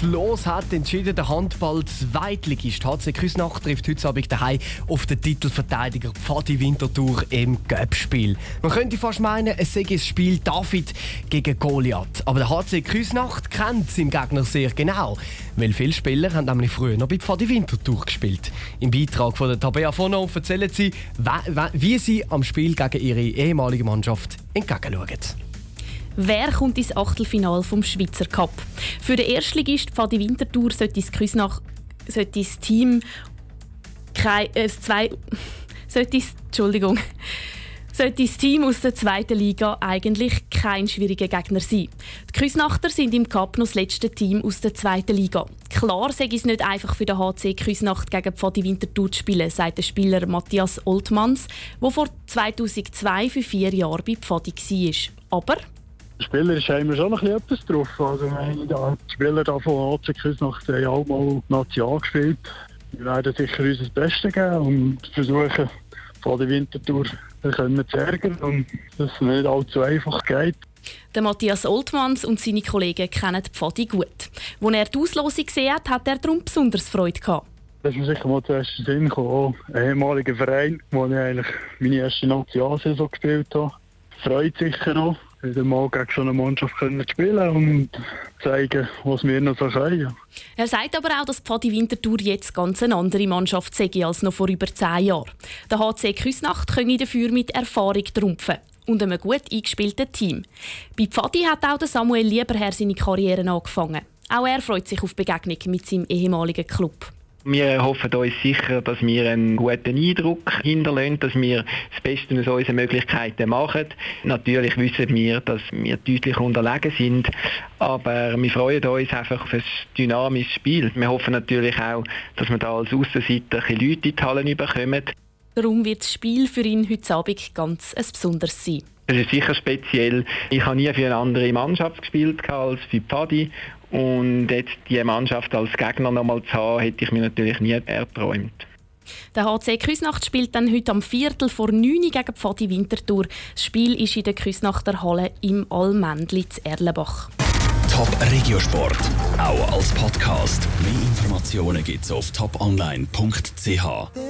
Das Los hat entschieden, der Handball-Zweitligist HC Küsnacht trifft heute Abend daheim auf den Titelverteidiger Pfadi Winterthur im Göppspiel. Man könnte fast meinen, es sei ein Spiel David gegen Goliath. Aber der HC Küsnacht kennt seinen Gegner sehr genau. Weil viele Spieler haben nämlich früher noch bei Pfadi Winterthur gespielt. Im Beitrag von der Tabea Fono erzählen sie, wie sie am Spiel gegen ihre ihre ehemalige Mannschaft entgegenschauen. Wer kommt ins Achtelfinale vom Schweizer Cup? Für den Erstligist Pfadi Winterthur sollte das, Küsnach, sollte das Team kein, äh, zwei, sollte das, Entschuldigung, sollte das Team aus der zweiten Liga eigentlich kein schwieriger Gegner sein. Die Küsnachter sind im Cup noch das letzte Team aus der zweiten Liga. Klar sei es nicht einfach für den HC Küsnacht gegen Pfadi Winterthur zu spielen, sagt der Spieler Matthias Oltmanns, der vor 2002 für vier Jahre bei Pfadi war. Aber Spielerisch haben wir schon noch etwas drauf. Also, die Spieler da von HC Küsnacht haben auch mal National gespielt. Wir werden sicher unser Bestes geben und versuchen, von der Wintertour können zu ärgern und dass es nicht allzu einfach geht. Der Matthias Oltmanns und seine Kollegen kennen die Pfadi gut. Als er die Auslosung gesehen hat, hat er darum besonders Freude gehabt. Das ist mir sicher mal zuerst in Sinn gekommen. Ein ehemaliger Verein, wo ich eigentlich meine erste Nationalsaison gespielt habe. Freut sicher noch, wieder mal gegen so eine Mannschaft können spielen und zeigen, was wir noch so können. Er sagt aber auch, dass Pfadi Winterthur jetzt ganz eine andere Mannschaft sei als noch vor über zehn Jahren. Der HC Küsnacht könne dafür mit Erfahrung trumpfen und einem gut eingespielten Team. Bei Pfadi hat auch Samuel Lieberherr seine Karriere angefangen. Auch er freut sich auf Begegnung mit seinem ehemaligen Club. Wir hoffen uns sicher, dass wir einen guten Eindruck hinterlassen, dass wir das Beste aus unseren Möglichkeiten machen. Natürlich wissen wir, dass wir deutlich unterlegen sind, aber wir freuen uns einfach auf ein dynamisches Spiel. Wir hoffen natürlich auch, dass wir da als Aussenseiter Leute in die Hallen bekommen. Darum wird das Spiel für ihn heute Abend ganz ein besonderes sein. Es ist sicher speziell. Ich habe nie für eine andere Mannschaft gespielt als für Paddy und jetzt die Mannschaft als Gegner nochmal zu haben, hätte ich mir natürlich nie erträumt. Der HC Küsnacht spielt dann heute am Viertel vor 9 Uhr gegen Pfadi Winterthur. Das Spiel ist in der Küsnachter Halle im Allmändli zu Erlenbach. Top Regiosport, auch als Podcast. Mehr Informationen gibt's auf toponline.ch.